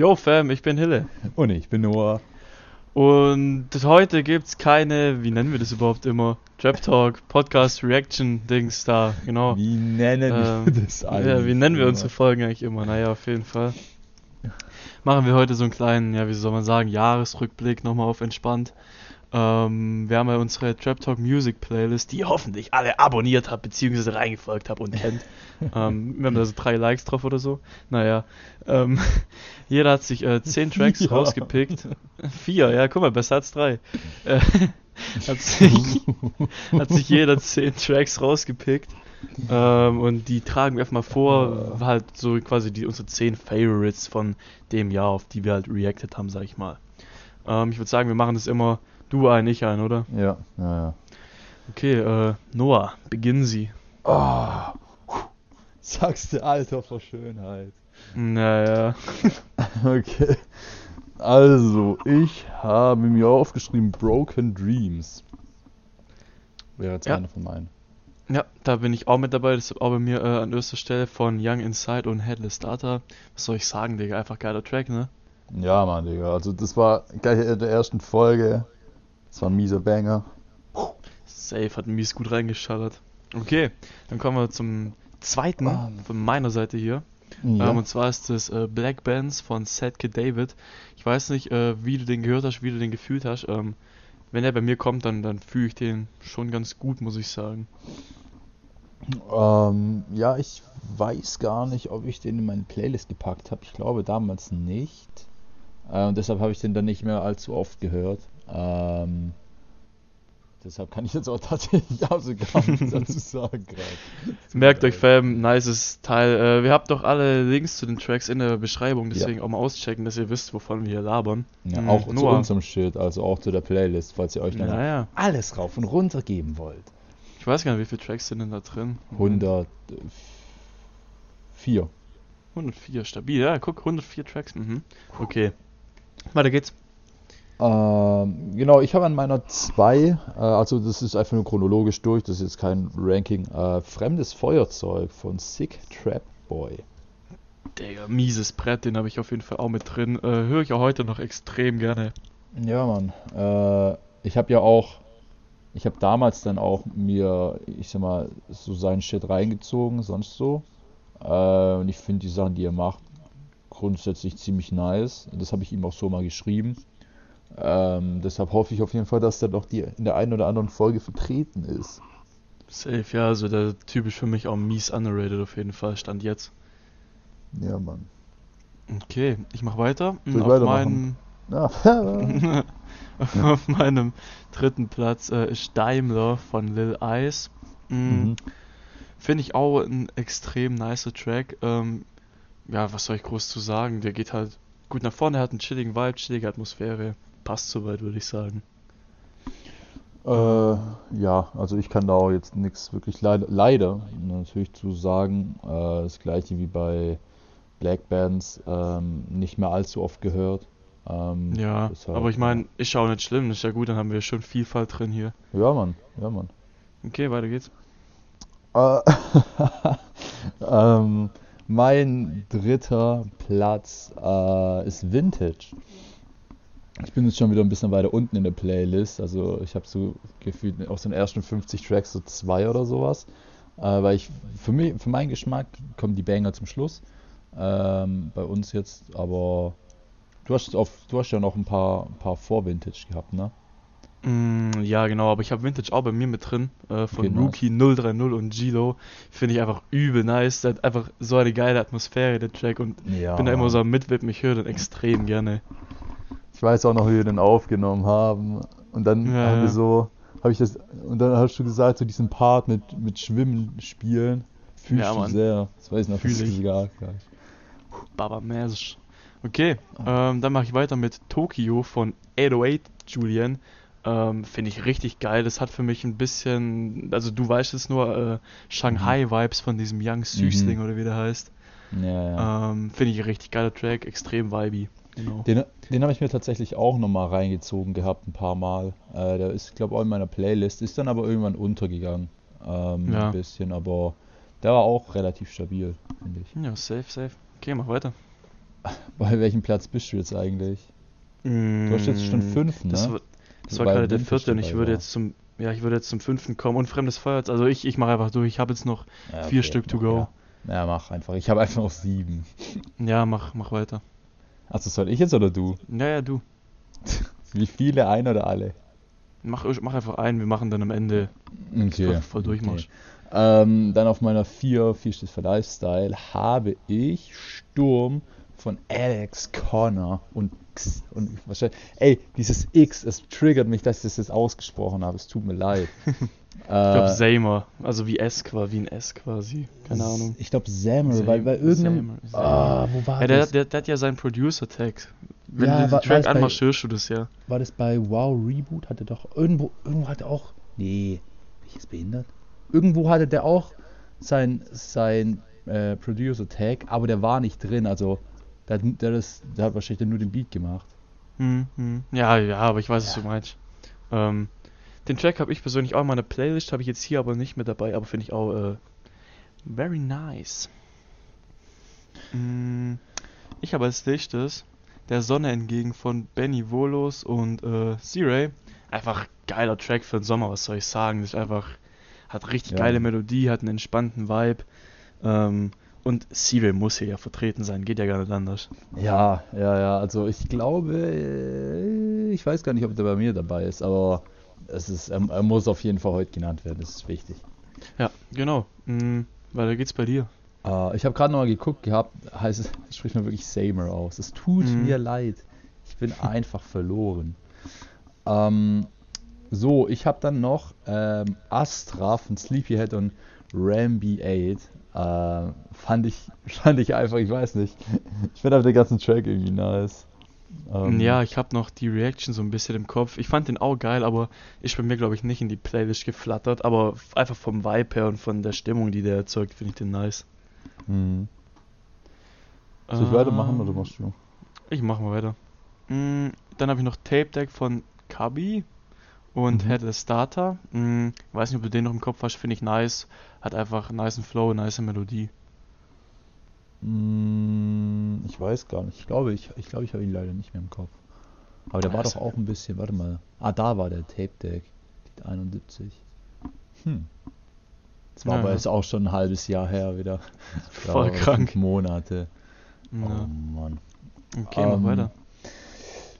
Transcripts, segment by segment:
Yo Fam, ich bin Hille. Und ich bin Noah. Und heute gibt's keine, wie nennen wir das überhaupt immer? Trap Talk, Podcast, Reaction, Dings da, genau. Wie nennen Ähm, wir das eigentlich? Ja, wie nennen wir unsere Folgen eigentlich immer? Naja, auf jeden Fall. Machen wir heute so einen kleinen, ja, wie soll man sagen, Jahresrückblick nochmal auf entspannt. Ähm, wir haben ja unsere Trap Talk Music Playlist, die ihr hoffentlich alle abonniert habt, beziehungsweise reingefolgt habt und kennt. ähm, wir haben da so drei Likes drauf oder so. Naja, ähm, jeder hat sich äh, zehn Tracks Vier. rausgepickt. Vier, ja, guck mal, besser als drei. Äh, hat, sich, hat sich jeder zehn Tracks rausgepickt. Ähm, und die tragen wir einfach mal vor, halt so quasi die unsere 10 Favorites von dem Jahr, auf die wir halt reacted haben, sag ich mal. Ähm, ich würde sagen, wir machen das immer du ein, ich ein, oder? Ja, ja, ja. Okay, äh, Noah, beginnen Sie. Oh, sagst du, Alter, vor Schönheit. Naja. Okay. Also, ich habe mir aufgeschrieben Broken Dreams. Wäre jetzt Ja. einer von meinen. Ja, da bin ich auch mit dabei. Das ist auch bei mir äh, an erster Stelle von Young Inside und Headless Data. Was soll ich sagen, Digga? Einfach geiler Track, ne? Ja, Mann, Digga. Also, das war gleich in der ersten Folge. Das war ein mieser Banger. Safe hat mies gut reingeschallert. Okay, dann kommen wir zum zweiten Ah. von meiner Seite hier. Ja. Ähm, und zwar ist das äh, Black Bands von Sad Kid David. Ich weiß nicht, äh, wie du den gehört hast, wie du den gefühlt hast. Ähm, wenn er bei mir kommt, dann, dann fühle ich den schon ganz gut, muss ich sagen. Ähm, ja, ich weiß gar nicht, ob ich den in meine Playlist gepackt habe. Ich glaube damals nicht. Äh, und deshalb habe ich den dann nicht mehr allzu oft gehört. Ähm, deshalb kann ich jetzt auch tatsächlich absolut gar nichts dazu sagen gerade. Merkt euch, Fam, nices Teil. Äh, wir habt doch alle Links zu den Tracks in der Beschreibung, deswegen auch mal auschecken, dass ihr wisst, wovon wir hier labern. Ja, Mhm, auch zu Noah. unserem Shit, also auch zu der Playlist, falls ihr euch dann Naja, alles rauf und runter geben wollt. ich weiß gar nicht, wie viele Tracks sind denn da drin? 104. 104, stabil. Ja, guck, 104 Tracks. Mhm. Okay. Weiter geht's. Ähm, genau, ich habe an meiner 2, äh, also das ist einfach nur chronologisch durch, das ist jetzt kein Ranking, äh, Fremdes Feuerzeug von Sick Trap Boy. Digga, mieses Brett, den habe ich auf jeden Fall auch mit drin. Äh, Höre ich auch heute noch extrem gerne. Ja, Mann. Äh, ich habe ja auch, ich habe damals dann auch mir, ich sag mal, so seinen Shit reingezogen, sonst so. Äh, und ich finde die Sachen, die er macht, grundsätzlich ziemlich nice. Das habe ich ihm auch so mal geschrieben. Ähm, deshalb hoffe ich auf jeden Fall, dass der doch die in der einen oder anderen Folge vertreten ist. Safe, ja, also der typisch für mich auch mies underrated auf jeden Fall, stand jetzt. Ja, Mann. Okay, ich mach weiter. Soll ich auf, meinem, Ja. auf meinem dritten Platz äh, ist Daimler von Lil Ice. Mm, mhm. Finde ich auch ein extrem nicer Track. Ähm, ja, was soll ich groß zu sagen? Der geht halt gut nach vorne, hat einen chilligen Vibe, chillige Atmosphäre. Passt soweit, würde ich sagen. Äh, ja, also ich kann da auch jetzt nichts wirklich leider, leider natürlich zu sagen. Äh, das gleiche wie bei Black Bands, ähm, nicht mehr allzu oft gehört. Ähm, Ja, deshalb, aber ich meine, ist ja auch nicht schlimm, ist ja gut, dann haben wir schon Vielfalt drin hier. Ja, Mann, ja, Mann. Okay, weiter geht's. Äh, ähm, mein dritter Platz äh, ist Vintage. Ich bin jetzt schon wieder ein bisschen weiter unten in der Playlist. Also ich habe so gefühlt aus den ersten 50 Tracks so zwei oder sowas. Äh, weil ich für mich, für meinen Geschmack kommen die Banger zum Schluss. Ähm, bei uns jetzt, aber du hast auf, du hast ja noch ein paar, ein paar vor Vintage gehabt, ne? Mm, ja, genau, aber ich habe Vintage auch bei mir mit drin, äh, von Okay, nice. Rookie 030 und Gilo. Finde ich einfach übel nice. Der hat einfach so eine geile Atmosphäre, der Track, und Ja. bin da immer so am Mitwippen. Ich höre den extrem gerne. Ich weiß auch noch, wie wir den aufgenommen haben. Und dann Ja, haben wir so, habe ich das, und dann hast du gesagt, so diesen Part mit, mit Schwimmen spielen, fühlst Ja, du Mann. sehr. Das weiß ich noch, Fühl das ist ich. sogar gleich. Baba Mäsisch. Okay, ähm, dann mache ich weiter mit Tokyo von 808 Julian. Ähm, Finde ich richtig geil. Das hat für mich ein bisschen, also du weißt es nur, äh, Shanghai-Vibes von diesem Young Süßling Mhm. oder wie der heißt. Ja, ja. Ähm, Finde ich ein richtig geiler Track, extrem vibey. Genau. Den, den habe ich mir tatsächlich auch nochmal reingezogen gehabt, ein paar Mal. Äh, der ist, glaube ich, auch in meiner Playlist, ist dann aber irgendwann untergegangen. Ähm, Ja. Ein bisschen, aber der war auch relativ stabil, finde ich. Ja, safe, safe. Okay, mach weiter. Bei welchem Platz bist du jetzt eigentlich? Du hast jetzt schon fünf, ne? Das war, das war gerade der vierte und ich würde war. jetzt zum, ja, ich würde jetzt zum fünften kommen und fremdes Feuer. Also ich, ich mache einfach durch. Ich habe jetzt noch Ja, vier Stück to mach, go. Ja. ja, mach einfach. Ich habe einfach noch sieben. Ja, mach, mach weiter. Also soll ich jetzt oder du? Ja, ja, du. Wie viele, ein oder alle? Mach, mach einfach einen, wir machen dann am Ende Okay. voll Durchmarsch. Ähm, dann auf meiner 4, 4 steht für Lifestyle, habe ich Sturm von Alex Connor und X. Und wahrscheinlich, ey, dieses X, es triggert mich, dass ich das jetzt ausgesprochen habe. Es tut mir leid. Ich glaube Äh, Samer, also wie S quasi, wie ein S quasi. Keine Ahnung. Ich glaube Samer, Sam- weil bei irgendeinem. Ah, wo war Ja, der, das? der, der hat ja seinen Producer-Tag. Wenn Ja, du war- den war Track anmachst, hörst du das ja. War das bei Wow Reboot? Hatte doch irgendwo, irgendwo hatte auch. Nee, bin ich jetzt behindert? Irgendwo hatte der auch sein, sein äh, Producer-Tag, aber der war nicht drin. Also, der, hat- der, das, der hat wahrscheinlich nur den Beat gemacht. Hm, hm. Ja, ja, aber ich weiß, was du meinst. Ähm, den Track habe ich persönlich auch in meiner Playlist, habe ich jetzt hier aber nicht mit dabei, aber finde ich auch äh, very nice. Mm, ich habe als nächstes der Sonne entgegen von Benny Volos und äh, C-Ray. Einfach geiler Track für den Sommer, was soll ich sagen? Das ist einfach, hat richtig Ja. geile Melodie, hat einen entspannten Vibe. Ähm, und C-Ray muss hier ja vertreten sein, geht ja gar nicht anders. Ja, ja, ja. Also, ich glaube, äh, ich weiß gar nicht, ob der bei mir dabei ist, aber es ist, er, er muss auf jeden Fall heute genannt werden. Das ist wichtig. Ja, genau. Mm, weiter geht's bei dir. Äh, ich habe gerade noch mal geguckt gehabt, heißt es, spricht man wirklich Samer aus. Es tut Mhm. mir leid. Ich bin einfach verloren. Ähm, so, ich habe dann noch ähm, Astra von Sleepyhead und Rambi 8. Äh, fand ich fand ich einfach, ich weiß nicht. Ich finde einfach den ganzen Track irgendwie nice. Ähm, Ja, ich habe noch die Reaction so ein bisschen im Kopf. Ich fand den auch geil, aber ist bei mir, glaube ich, nicht in die Playlist geflattert. Aber einfach vom Vibe her und von der Stimmung, die der erzeugt, finde ich den nice. Mhm. Soll ich weitermachen oder Ähm, machst du? Ich mach mal weiter. Mm, dann habe ich noch Tape Deck von Kabi und Mhm. Headless Starter. Mm, weiß nicht, ob du den noch im Kopf hast, finde ich nice. Hat einfach einen niceen Flow, nice Melodie. Mm, Ich weiß gar nicht. Ich glaube, ich, ich, glaube, ich habe ihn leider nicht mehr im Kopf. Aber der Ja, war doch auch ein bisschen, warte mal. Ah, da war der Tape Deck. Die 71. Hm. Das war Ja, aber jetzt auch schon ein halbes Jahr her wieder. Voll krank. Monate. Ja. Oh Mann. Okay, mach Ähm, weiter.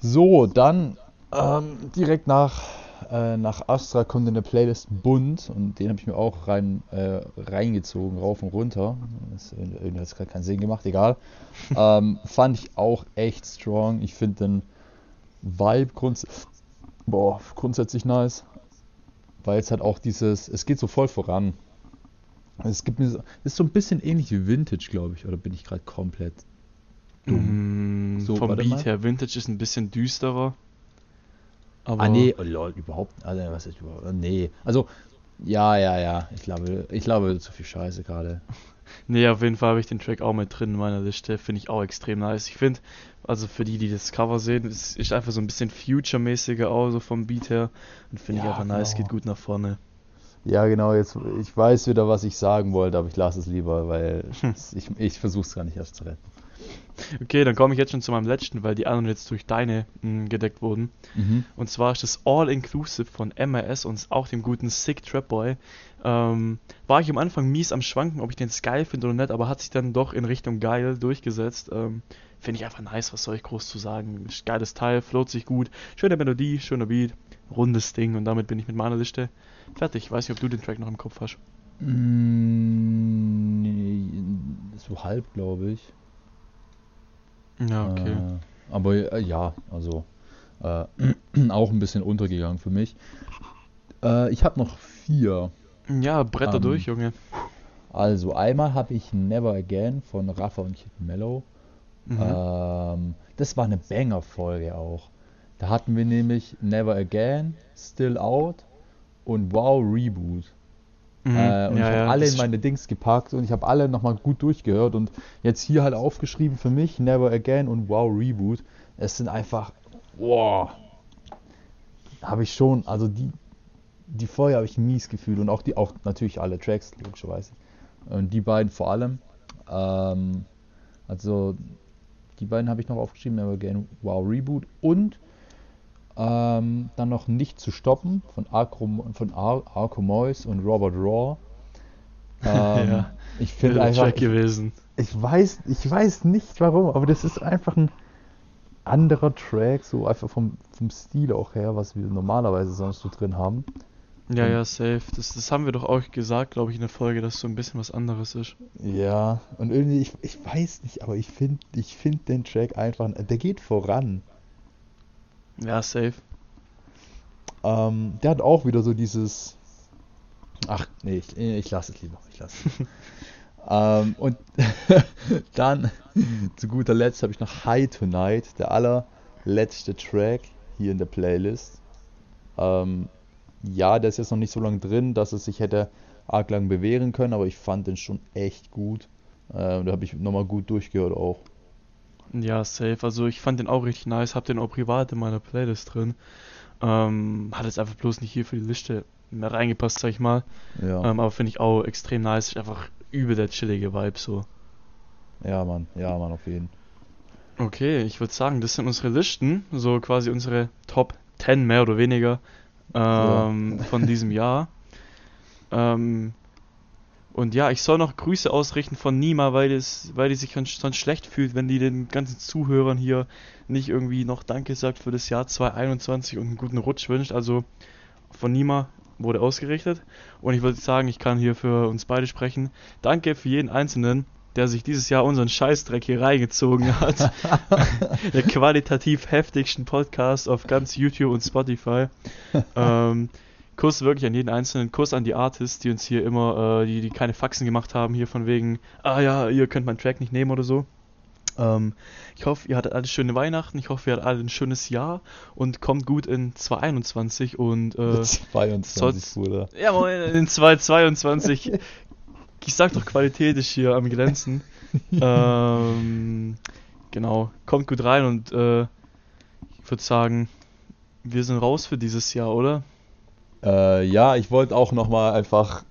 So, dann ähm, direkt nach, äh, nach Astra kommt in der Playlist Bunt und den habe ich mir auch rein, äh, reingezogen, rauf und runter. Das irgendwie hat es gerade keinen Sinn gemacht, egal. ähm, fand ich auch echt strong. Ich finde den Vibe grunds boah, grundsätzlich nice, weil es halt auch dieses, es geht so voll voran. Es gibt mir so, ist so ein bisschen ähnlich wie Vintage, glaube ich, oder bin ich gerade komplett dumm? Mm, So, vom Beat mal. her, Vintage ist ein bisschen düsterer. Aber Ah nee, oh, lol, überhaupt, also was ist überhaupt, nee, also ja, ja, ja, ich glaube, ich glaube zu viel Scheiße gerade. Nee, auf jeden Fall habe ich den Track auch mit drin in meiner Liste. Finde ich auch extrem nice. Ich finde, also für die, die das Cover sehen, es ist einfach so ein bisschen Future-mäßiger auch, so vom Beat her. Und finde ich Ja, einfach nice, genau. geht gut nach vorne. Ja, genau, jetzt, ich weiß wieder, was ich sagen wollte, aber ich lasse es lieber, weil ich, ich versuche es gar nicht erst zu retten. Okay, dann komme ich jetzt schon zu meinem letzten, weil die anderen jetzt durch deine mh, gedeckt wurden. Mhm. Und zwar ist das All-Inclusive von MRS und auch dem guten Sick Trap Boy. Ähm, war ich am Anfang mies am Schwanken, ob ich den geil finde oder nicht, aber hat sich dann doch in Richtung geil durchgesetzt. Ähm, finde ich einfach nice, was soll ich groß zu sagen. Geiles Teil, float sich gut, schöne Melodie, schöner Beat, rundes Ding und damit bin ich mit meiner Liste fertig. Weiß nicht, ob du den Track noch im Kopf hast. Mm, nee, so halb, glaube ich. Ja, okay. Äh, aber äh, ja, also äh, auch ein bisschen untergegangen für mich. Äh, ich habe noch vier. Ja, Bretter ähm, durch, Junge. Also einmal habe ich Never Again von Rafa und Kid Mellow. Mhm. Ähm, das war eine Banger-Folge auch. Da hatten wir nämlich Never Again, Still Out und Wow Reboot. Mhm. Äh, und ich habe alle das in meine Dings gepackt und ich habe alle nochmal gut durchgehört und jetzt hier halt aufgeschrieben für mich Never Again und Wow Reboot. Es sind einfach, wow, habe ich schon, also die, die Folge habe ich mies gefühlt und auch die, auch natürlich alle Tracks, logischerweise. Und die beiden vor allem. Ähm, also Die beiden habe ich noch aufgeschrieben, Never Again Wow Reboot und ähm, dann noch Nicht zu stoppen von Arco, von Ar Arco Mois und Robert Raw. Ähm, Ja, ich finde einfach, ich, gewesen. ich weiß, ich weiß nicht warum, aber das ist einfach ein anderer Track, so einfach vom, vom Stil auch her, was wir normalerweise sonst so drin haben. Ja, ja, safe. Das, das haben wir doch auch gesagt, glaube ich, in der Folge, dass so ein bisschen was anderes ist. Ja, und irgendwie, ich, ich weiß nicht, aber ich finde ich find den Track einfach, der geht voran. Ja, safe. Ähm, der hat auch wieder so dieses. Ach, nee, ich, ich lasse es lieber. Ich lasse es. ähm, und dann zu guter Letzt habe ich noch High Tonight, der allerletzte Track hier in der Playlist. Ähm, ja, der ist jetzt noch nicht so lange drin, dass es sich hätte arg lang bewähren können, aber ich fand den schon echt gut. Äh, da habe ich nochmal gut durchgehört auch. Ja, safe. Also ich fand den auch richtig nice, hab den auch privat in meiner Playlist drin. Ähm, hat jetzt einfach bloß nicht hier für die Liste mehr reingepasst, sag ich mal. Ja, Ähm, aber finde ich auch extrem nice. Ist einfach übel der chillige Vibe so. ja, Mann, ja, Mann, auf jeden. Okay, ich würde sagen, das sind unsere Listen, so quasi unsere Top 10 mehr oder weniger ähm, von diesem Jahr. Ähm, und ja, ich soll noch Grüße ausrichten von Nima, weil, es, weil die sich sonst sonst schlecht fühlt, wenn die den ganzen Zuhörern hier nicht irgendwie noch Danke sagt für das Jahr 2021 und einen guten Rutsch wünscht. Also von Nima wurde ausgerichtet. Und ich würde sagen, ich kann hier für uns beide sprechen. Danke für jeden Einzelnen, der sich dieses Jahr unseren Scheißdreck hier reingezogen hat. Der qualitativ heftigsten Podcast auf ganz YouTube und Spotify. Ähm, Kuss wirklich an jeden Einzelnen, Kuss an die Artists, die uns hier immer, äh, die, die keine Faxen gemacht haben, hier von wegen, ah ja, ihr könnt meinen Track nicht nehmen oder so. Ähm, ich hoffe, ihr hattet alle schöne Weihnachten, ich hoffe, ihr hattet alle ein schönes Jahr und kommt gut in 2021 und äh, 22, sonst- Bruder. ja, moin, in 2022. Ich sag doch, Qualität ist hier am Glänzen. ähm, genau, kommt gut rein und äh, ich würde sagen, wir sind raus für dieses Jahr, oder? Äh, ja, ich wollte auch nochmal einfach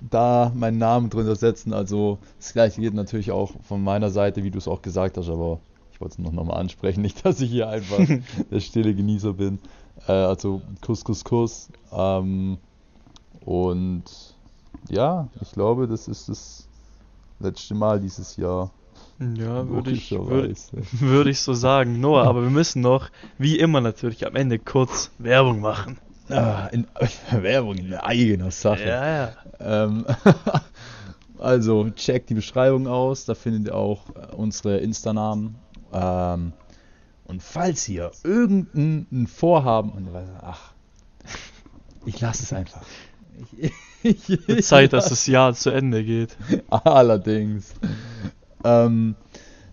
da meinen Namen drunter setzen. Also das gleiche geht natürlich auch von meiner Seite, wie du es auch gesagt hast, aber ich wollte es noch nochmal ansprechen, nicht, dass ich hier einfach der stille Genießer bin. Äh, also Kuss, Kuss, Kuss. Ähm, und ja, ich glaube, das ist das letzte Mal dieses Jahr. Ja, würde ich, würde, würde ich so sagen. Noah, aber wir müssen noch, wie immer natürlich, am Ende kurz Werbung machen. Ah, in, Werbung in eigener Sache. Ja, ja. Ähm, also checkt die Beschreibung aus, da findet ihr auch äh, unsere Insta-Namen. Ähm, und falls ihr irgendein Vorhaben und ach, ich lasse es einfach. Ich, Wird Zeit, dass das Jahr zu Ende geht. Allerdings. Ähm,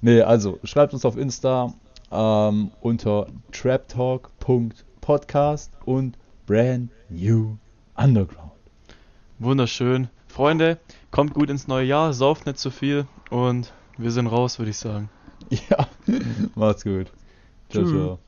nee, also schreibt uns auf Insta ähm, unter traptalk.podcast und brand new underground. Wunderschön. Freunde, kommt gut ins neue Jahr, sauft nicht zu viel und wir sind raus, würde ich sagen. Ja, macht's gut. Ciao, Tschüss. ciao.